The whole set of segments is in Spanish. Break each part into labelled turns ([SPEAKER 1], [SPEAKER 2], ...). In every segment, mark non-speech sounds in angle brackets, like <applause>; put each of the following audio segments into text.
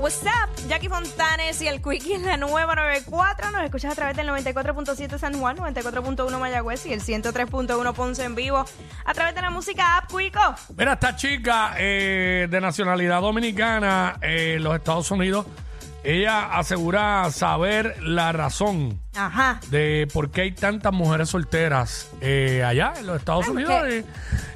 [SPEAKER 1] What's up? Jackie Fontanes y el Quickie en la nueva 94. Nos escuchas a través del 94.7 San Juan, 94.1 Mayagüez y el 103.1 Ponce en vivo. A través de la música app, Quico.
[SPEAKER 2] Mira, esta chica eh, de nacionalidad dominicana eh, los Estados Unidos, ella asegura saber la razón
[SPEAKER 1] Ajá.
[SPEAKER 2] de por qué hay tantas mujeres solteras eh, allá en los Estados
[SPEAKER 1] Ay,
[SPEAKER 2] Unidos.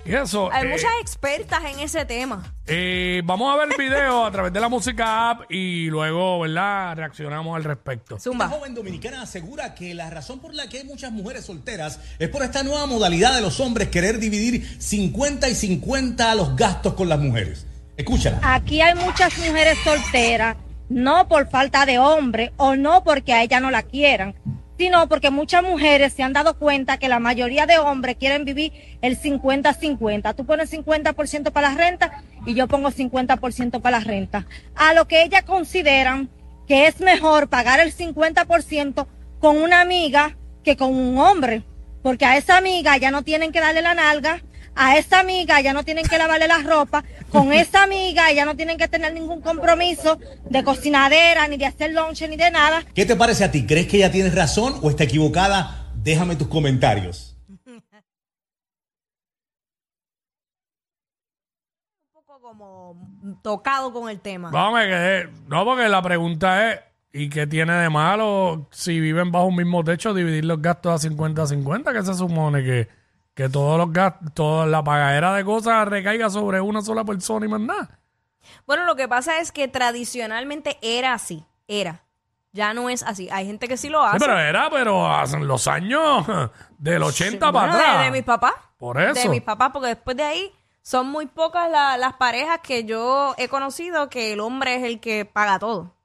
[SPEAKER 2] Y, y eso.
[SPEAKER 1] Hay
[SPEAKER 2] eh,
[SPEAKER 1] muchas expertas en ese tema.
[SPEAKER 2] eh, vamos a ver el video a través de la música app y luego, ¿verdad? Reaccionamos al respecto.
[SPEAKER 1] Zumba.
[SPEAKER 3] joven dominicana asegura que la razón por la que hay muchas mujeres solteras es por esta nueva modalidad de los hombres querer dividir 50 y 50 los gastos con las mujeres. Escúchala.
[SPEAKER 4] Aquí hay muchas mujeres solteras, no por falta de hombre o no porque a ella no la quieran, sino porque muchas mujeres se han dado cuenta que la mayoría de hombres quieren vivir el 50-50. Tú pones 50% para la renta y yo pongo 50% para la renta. A lo que ellas consideran que es mejor pagar el 50% con una amiga que con un hombre, porque a esa amiga ya no tienen que darle la nalga, a esa amiga ya no tienen que lavarle la ropa, con <laughs> esa amiga ya no tienen que tener ningún compromiso de cocinadera, ni de hacer lunch, ni de nada.
[SPEAKER 3] ¿Qué te parece a ti? ¿Crees que ella tiene razón o está equivocada? Déjame tus comentarios.
[SPEAKER 1] Un poco como tocado con el tema.
[SPEAKER 2] Vamos, me quedé. No, porque la pregunta es: ¿y qué tiene de malo si viven bajo un mismo techo dividir los gastos a 50-50? ¿Qué se supone que, que todos los gastos, toda la pagadera de cosas recaiga sobre una sola persona y más nada?
[SPEAKER 1] Bueno, lo que pasa es que tradicionalmente era así. Era. Ya no es así. Hay gente que sí lo
[SPEAKER 2] Sí,
[SPEAKER 1] hace.
[SPEAKER 2] pero era, pero hace los años del 80 para
[SPEAKER 1] Bueno, de-
[SPEAKER 2] atrás.
[SPEAKER 1] De, mis papás.
[SPEAKER 2] Por eso.
[SPEAKER 1] De mis papás, porque después de ahí son muy pocas la- las parejas que yo he conocido que el hombre es el que paga todo.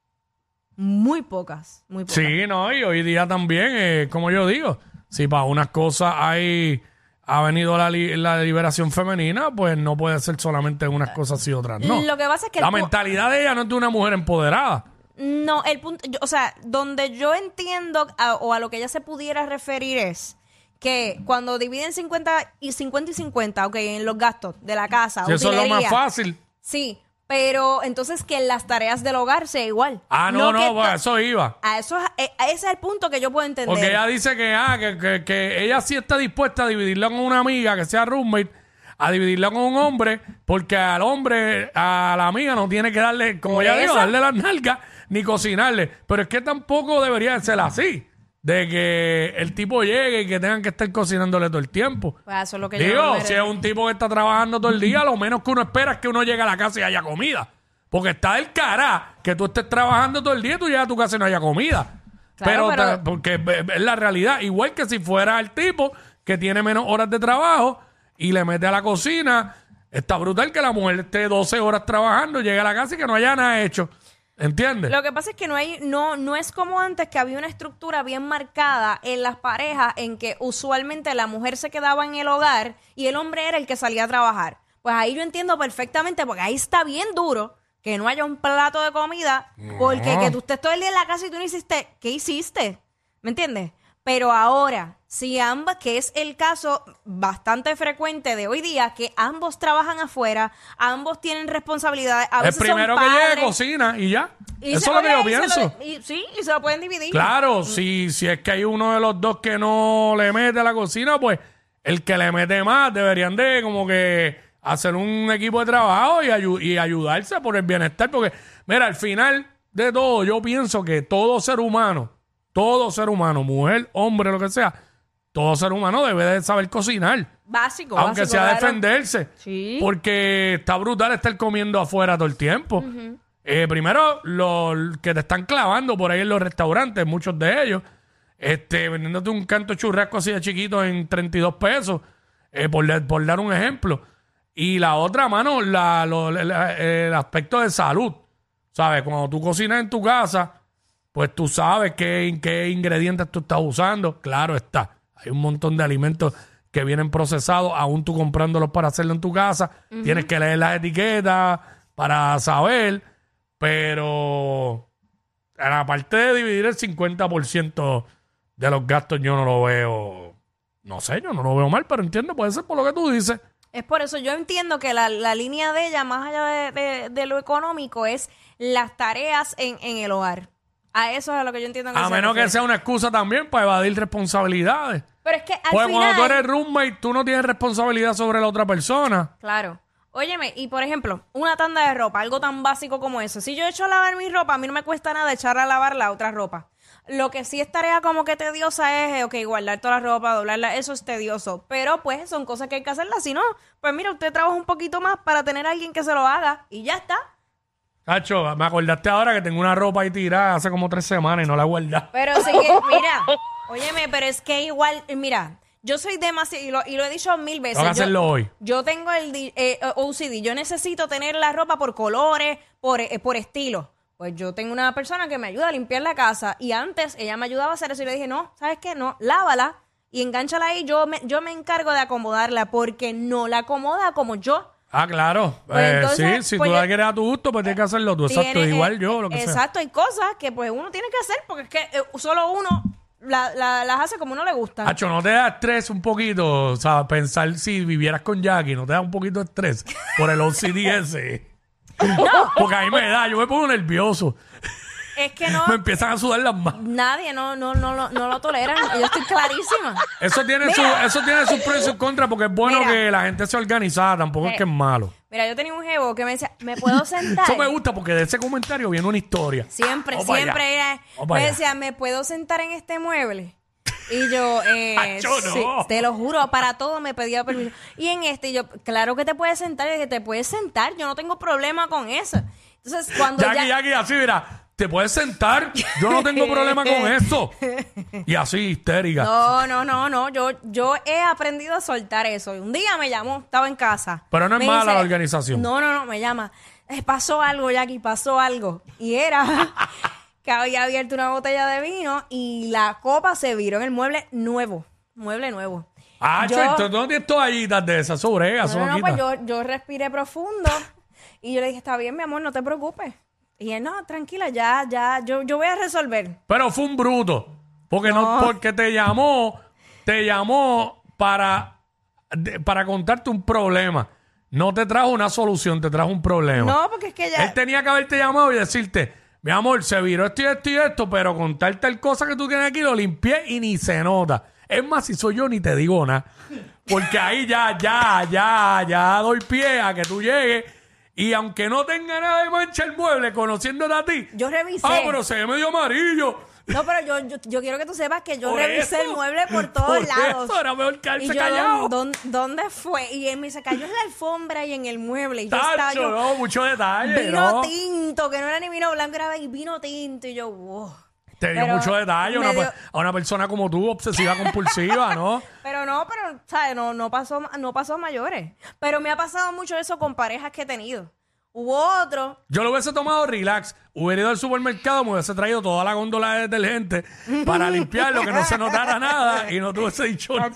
[SPEAKER 1] Muy pocas. Muy pocas.
[SPEAKER 2] Sí, no, y hoy día también, eh, como yo digo, si para unas cosas hay ha venido la, li- la liberación femenina, pues no puede ser solamente unas cosas y otras no.
[SPEAKER 1] Lo que pasa es que
[SPEAKER 2] la mentalidad de ella no es de una mujer empoderada.
[SPEAKER 1] No, el punto, yo- o sea, donde yo entiendo a- o a lo que ella se pudiera referir es que cuando dividen 50 y 50 y 50, ok, en los gastos de la casa,
[SPEAKER 2] Si eso es lo más
[SPEAKER 1] utilería,
[SPEAKER 2] fácil.
[SPEAKER 1] Sí, pero entonces que las tareas del hogar sea igual.
[SPEAKER 2] Ah, no, no,
[SPEAKER 1] que
[SPEAKER 2] pues
[SPEAKER 1] to-
[SPEAKER 2] eso iba.
[SPEAKER 1] a eso es- eh, a ese es el punto que yo puedo entender.
[SPEAKER 2] Porque ella dice que, ah, que, que- que ella sí está dispuesta a dividirla con una amiga que sea roommate, a dividirla con un hombre, porque al hombre, a la amiga no tiene que darle, como
[SPEAKER 1] Por
[SPEAKER 2] digo,
[SPEAKER 1] eso.
[SPEAKER 2] darle las nalgas ni cocinarle. Pero es que tampoco debería de ser así. De que el tipo llegue y que tengan que estar cocinándole todo el tiempo.
[SPEAKER 1] Pues eso es lo que yo
[SPEAKER 2] Digo,
[SPEAKER 1] no
[SPEAKER 2] si es un tipo que está trabajando todo el día, lo menos que uno espera es que uno llegue a la casa y haya comida. Porque está del cara que tú estés trabajando todo el día y tú llegas a tu casa y no haya comida.
[SPEAKER 1] Claro,
[SPEAKER 2] pero,
[SPEAKER 1] pero-
[SPEAKER 2] porque es es la realidad. Igual que si fuera el tipo que tiene menos horas de trabajo y le mete a la cocina, está brutal que la mujer esté 12 horas trabajando, llegue a la casa y que no haya nada hecho. ¿Entiendes?
[SPEAKER 1] Lo que pasa es que no hay, no, no es como antes que había una estructura bien marcada en las parejas en que usualmente la mujer se quedaba en el hogar y el hombre era el que salía a trabajar. Pues ahí yo entiendo perfectamente, porque ahí está bien duro que no haya un plato de comida, porque que tú estés todo el día en la casa y tú no hiciste, ¿qué hiciste? ¿Me entiendes? Pero ahora, si ambas, que es el caso bastante frecuente de hoy día, que ambos trabajan afuera, ambos tienen responsabilidades, a
[SPEAKER 2] el
[SPEAKER 1] veces son
[SPEAKER 2] primero que llegue cocina y ya.
[SPEAKER 1] Y
[SPEAKER 2] Eso es lo que yo pienso.
[SPEAKER 1] lo- y- sí, y se lo pueden dividir.
[SPEAKER 2] Claro, si, si es que hay uno de los dos que no le mete a la cocina, pues el que le mete más deberían de como que hacer un equipo de trabajo y, ayu- y ayudarse por el bienestar. Porque, mira, al final de todo, yo pienso que todo ser humano, todo ser humano, mujer, hombre, lo que sea, todo ser humano debe de saber cocinar.
[SPEAKER 1] Básico,
[SPEAKER 2] Aunque
[SPEAKER 1] básico,
[SPEAKER 2] sea
[SPEAKER 1] claro.
[SPEAKER 2] defenderse.
[SPEAKER 1] Sí.
[SPEAKER 2] Porque está brutal estar comiendo afuera todo el tiempo. Eh, primero, los que te están clavando por ahí en los restaurantes, muchos de ellos, este, vendiéndote un canto churrasco así de chiquito en 32 pesos, eh, por, por dar un ejemplo. Y la otra, mano, la, lo- la- el aspecto de salud. ¿Sabes? Cuando tú cocinas en tu casa, pues tú sabes qué, qué ingredientes tú estás usando. Claro está. Hay un montón de alimentos que vienen procesados, aún tú comprándolos para hacerlo en tu casa. Tienes que leer las etiquetas para saber. Pero en la parte de dividir el 50% de los gastos, yo no lo veo. No sé, yo no lo veo mal, pero entiendo, puede ser por lo que tú dices.
[SPEAKER 1] Es por eso yo entiendo que la, la línea de ella, más allá de, de- de lo económico, es las tareas en, en el hogar. A eso es a lo que yo entiendo que
[SPEAKER 2] A
[SPEAKER 1] se
[SPEAKER 2] menos que
[SPEAKER 1] refiere.
[SPEAKER 2] sea una excusa también para evadir responsabilidades.
[SPEAKER 1] Pero es que al
[SPEAKER 2] Pues
[SPEAKER 1] final...
[SPEAKER 2] cuando tú eres roommate, tú no tienes responsabilidad sobre la otra persona.
[SPEAKER 1] Claro. Óyeme, y por ejemplo, una tanda de ropa, algo tan básico como eso. Si yo echo a lavar mi ropa, a mí no me cuesta nada echar a lavar la otra ropa. Lo que sí es tarea como que tediosa es, eh, ok, guardar toda la ropa, doblarla, eso es tedioso. Pero pues son cosas que hay que hacerlas. Si no, pues mira, usted trabaja un poquito más para tener a alguien que se lo haga y ya está.
[SPEAKER 2] Cacho, me acordaste ahora que tengo una ropa ahí tirada hace como tres semanas y no la guardé.
[SPEAKER 1] Pero sí que, <laughs> mira, óyeme, pero es que igual, eh, mira, yo soy demasiado, y lo, y lo he dicho mil veces.
[SPEAKER 2] Que
[SPEAKER 1] yo-
[SPEAKER 2] hacerlo hoy.
[SPEAKER 1] Yo tengo el di- eh, OCD, yo necesito tener la ropa por colores, por, eh, por estilo. Pues yo tengo una persona que me ayuda a limpiar la casa y antes ella me ayudaba a hacer eso y le dije, no, ¿sabes qué? No, lávala y enganchala ahí, yo me, yo me encargo de acomodarla porque no la acomoda como yo.
[SPEAKER 2] Ah, claro.
[SPEAKER 1] Pues
[SPEAKER 2] Eh,
[SPEAKER 1] entonces,
[SPEAKER 2] sí, si
[SPEAKER 1] pues
[SPEAKER 2] tú la quieres a tu gusto, pues tienes que hacerlo tú. Exacto, igual yo, lo que sea.
[SPEAKER 1] Exacto, hay cosas que pues uno tiene que hacer porque es que eh, solo uno la- la- las hace como uno le gusta.
[SPEAKER 2] Hacho, ¿no te da estrés un poquito? O sea, pensar si vivieras con Jackie, ¿no te da un poquito de estrés por el OCD ese? <laughs> Porque a mí me da, yo me pongo nervioso.
[SPEAKER 1] Es que no,
[SPEAKER 2] Me empiezan a sudar las manos.
[SPEAKER 1] nadie no, no, no, lo- no lo toleran. Yo estoy clarísima.
[SPEAKER 2] Eso tiene, su, eso tiene sus pros y sus contras porque es bueno
[SPEAKER 1] Mira.
[SPEAKER 2] que la gente sea organizada, tampoco es
[SPEAKER 1] Eh,
[SPEAKER 2] que es malo.
[SPEAKER 1] Mira, yo tenía un jevo que me decía, ¿me puedo <laughs> sentar?
[SPEAKER 2] Eso me gusta porque de ese comentario viene una historia.
[SPEAKER 1] Siempre, siempre era- me decía, ¿me puedo sentar en este mueble? Y yo, <laughs> eh,
[SPEAKER 2] Acho, no.
[SPEAKER 1] sí, te lo juro, para todo me pedía permiso. Y en este, yo, claro que te puedes sentar, y dije, te puedes sentar, yo no tengo problema con eso. Entonces, cuando
[SPEAKER 2] Jackie,
[SPEAKER 1] ya...
[SPEAKER 2] Jackie, así, mira, te puedes sentar, yo no tengo problema con eso. Y así, histérica.
[SPEAKER 1] No, no, no, no, yo, yo he aprendido a soltar eso. Y un día me llamó, estaba en casa.
[SPEAKER 2] Pero no es
[SPEAKER 1] Me
[SPEAKER 2] mala la organización.
[SPEAKER 1] No, no, no, me llama. "Eh, pasó algo, Jackie, pasó algo. Y era <laughs> que había abierto una botella de vino y la copa se viró en el mueble nuevo. Mueble nuevo.
[SPEAKER 2] Ah,
[SPEAKER 1] Yo-
[SPEAKER 2] yo, ¿tú no tienes toallitas de esas sobre
[SPEAKER 1] no, no,
[SPEAKER 2] no
[SPEAKER 1] pues yo, yo respiré profundo y yo le dije, está bien, mi amor, no te preocupes. Y él, no, tranquila, ya, ya, yo, yo voy a resolver.
[SPEAKER 2] Pero fue un bruto. Porque no,
[SPEAKER 1] No.
[SPEAKER 2] porque te llamó, te llamó para, de- para contarte un problema. No te trajo una solución, te trajo un problema.
[SPEAKER 1] No, porque es que ya...
[SPEAKER 2] Él tenía que haberte llamado y decirte, mi amor, se viró esto y esto y esto, pero con tal tal cosa que tú tienes aquí lo limpié y ni se nota. Es más, si soy yo ni te digo nada. Porque ahí ya, ya, ya, ya doy pie a que tú llegues y aunque no tenga nada de mancha el mueble, conociéndote a ti.
[SPEAKER 1] Yo revisé.
[SPEAKER 2] Ah, pero se ve medio amarillo.
[SPEAKER 1] No, pero yo, yo, yo quiero que tú sepas que yo
[SPEAKER 2] Por
[SPEAKER 1] revisé
[SPEAKER 2] eso.
[SPEAKER 1] el mueble por todos
[SPEAKER 2] Por
[SPEAKER 1] lados.
[SPEAKER 2] eso era mejor
[SPEAKER 1] y yo,
[SPEAKER 2] callado.
[SPEAKER 1] ¿dónde, dónde fue? Y él me dice, cayó en la alfombra y en el mueble. Y yo estaba
[SPEAKER 2] Tacho,
[SPEAKER 1] yo,
[SPEAKER 2] no, mucho detalle,
[SPEAKER 1] vino
[SPEAKER 2] ¿no?
[SPEAKER 1] tinto, que no era ni vino blanco, era vino tinto. Y yo, wow.
[SPEAKER 2] Te dio
[SPEAKER 1] Pero
[SPEAKER 2] mucho detalle a
[SPEAKER 1] me
[SPEAKER 2] una,
[SPEAKER 1] dio-
[SPEAKER 2] pe- a una persona como tú, obsesiva compulsiva, ¿no? <laughs>
[SPEAKER 1] Pero no, pero, ¿sabes? No, no, pasó, no pasó a mayores. Pero me ha pasado mucho eso con parejas que he tenido. Hubo otro
[SPEAKER 2] Yo lo hubiese tomado relax, hubiera ido al supermercado, me hubiese traído toda la góndola de detergente para <laughs> limpiarlo, que no se notara nada y no te hubiese dicho nada.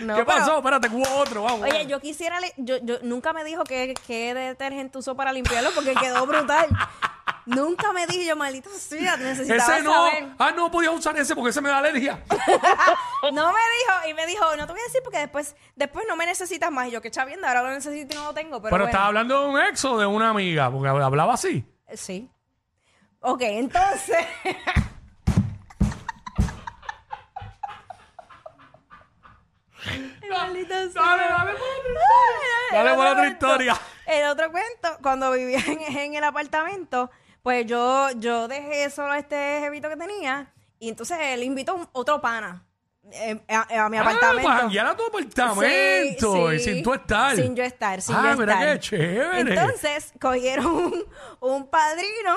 [SPEAKER 1] no,
[SPEAKER 2] ¿Qué
[SPEAKER 1] pero-
[SPEAKER 2] pasó? Espérate, hubo otro, vamos.
[SPEAKER 1] Oye, yo quisiera, yo, yo nunca me dijo qué, qué detergente usó para limpiarlo porque quedó brutal. Nunca me dijo, yo maldito sea, necesitaba
[SPEAKER 2] ese no,
[SPEAKER 1] saber.
[SPEAKER 2] ah, no podía usar ese porque ese me da alergia. <laughs>
[SPEAKER 1] No me dijo, y me dijo, no te voy a decir porque después, después no me necesitas más. Y yo, que chavienda, ahora lo necesito y no lo tengo. Pero,
[SPEAKER 2] Pero,
[SPEAKER 1] bueno.
[SPEAKER 2] estaba hablando de un ex o de una amiga, porque hablaba así.
[SPEAKER 1] Eh, Sí. Ok, entonces. <laughs> Maldita sea.
[SPEAKER 2] Dale, dale,
[SPEAKER 1] El
[SPEAKER 2] Dale
[SPEAKER 1] otro
[SPEAKER 2] por otra
[SPEAKER 1] cuento-
[SPEAKER 2] historia.
[SPEAKER 1] El otro cuento, cuando vivía en, en el apartamento, pues yo, yo dejé solo este jevito que tenía y entonces él invitó un- otro pana eh, a, a mi
[SPEAKER 2] Ah,
[SPEAKER 1] apartamento.
[SPEAKER 2] para janguear a tu apartamento
[SPEAKER 1] Sí,
[SPEAKER 2] y
[SPEAKER 1] sí.
[SPEAKER 2] sin tú estar.
[SPEAKER 1] Sin yo estar, sin
[SPEAKER 2] ah,
[SPEAKER 1] yo
[SPEAKER 2] mira
[SPEAKER 1] estar.
[SPEAKER 2] qué chévere.
[SPEAKER 1] Entonces cogieron un, un padrino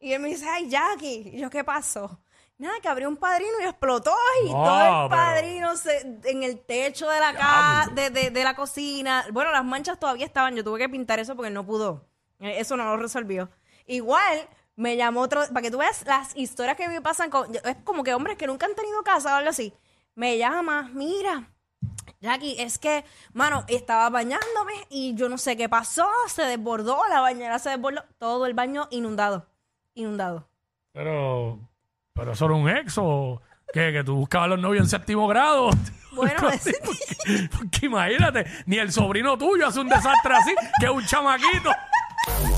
[SPEAKER 1] y él me dice, ay, Jackie. Y yo, ¿qué pasó? Nada, que abrió un padrino y explotó y
[SPEAKER 2] No,
[SPEAKER 1] todo el
[SPEAKER 2] pero-
[SPEAKER 1] padrino se- en el techo de la casa, de, de- de la cocina. Bueno, las manchas todavía estaban. Yo tuve que pintar eso porque no pudo. Eh, Eso no lo resolvió. Igual me llamó otro, para que tú veas las historias que me pasan con, es como que hombres que nunca han tenido casa o algo así. Me llama, mira, Jackie, es que, mano, estaba bañándome y yo no sé qué pasó, se desbordó, la bañera se desbordó, todo el baño inundado, inundado.
[SPEAKER 2] Pero, pero eso era un ex o que, que tú buscabas los novios en séptimo grado. <laughs>
[SPEAKER 1] Bueno, <laughs>
[SPEAKER 2] así, porque, porque imagínate, ni el sobrino tuyo hace un desastre así, que es un chamaquito. <laughs>